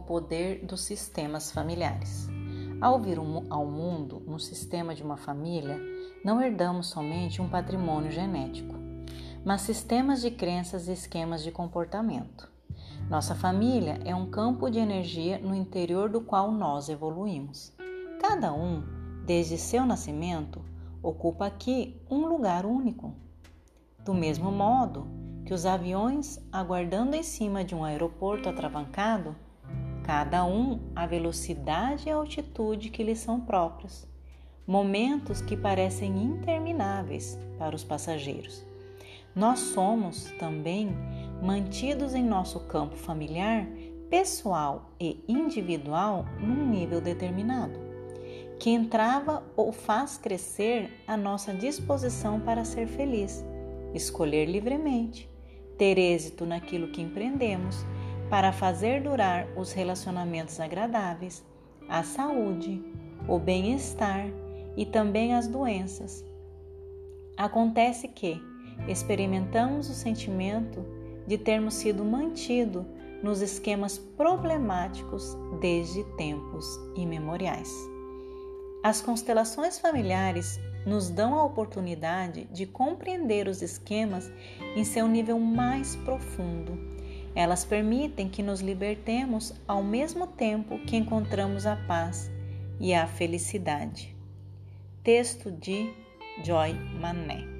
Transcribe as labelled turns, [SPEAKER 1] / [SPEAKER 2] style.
[SPEAKER 1] poder dos sistemas familiares. Ao vir ao mundo no sistema de uma família, não herdamos somente um patrimônio genético, mas sistemas de crenças e esquemas de comportamento. Nossa família é um campo de energia no interior do qual nós evoluímos. Cada um, desde seu nascimento, ocupa aqui um lugar único. Do mesmo modo que os aviões aguardando em cima de um aeroporto atravancado, cada um a velocidade e altitude que lhes são próprios, momentos que parecem intermináveis para os passageiros. Nós somos também mantidos em nosso campo familiar, pessoal e individual num nível determinado, que entrava ou faz crescer a nossa disposição para ser feliz, escolher livremente, ter êxito naquilo que empreendemos, para fazer durar os relacionamentos agradáveis, a saúde, o bem-estar e também as doenças. Acontece que experimentamos o sentimento de termos sido mantido nos esquemas problemáticos desde tempos imemoriais. As constelações familiares nos dão a oportunidade de compreender os esquemas em seu nível mais profundo. Elas permitem que nos libertemos ao mesmo tempo que encontramos a paz e a felicidade. Texto de Joy Mané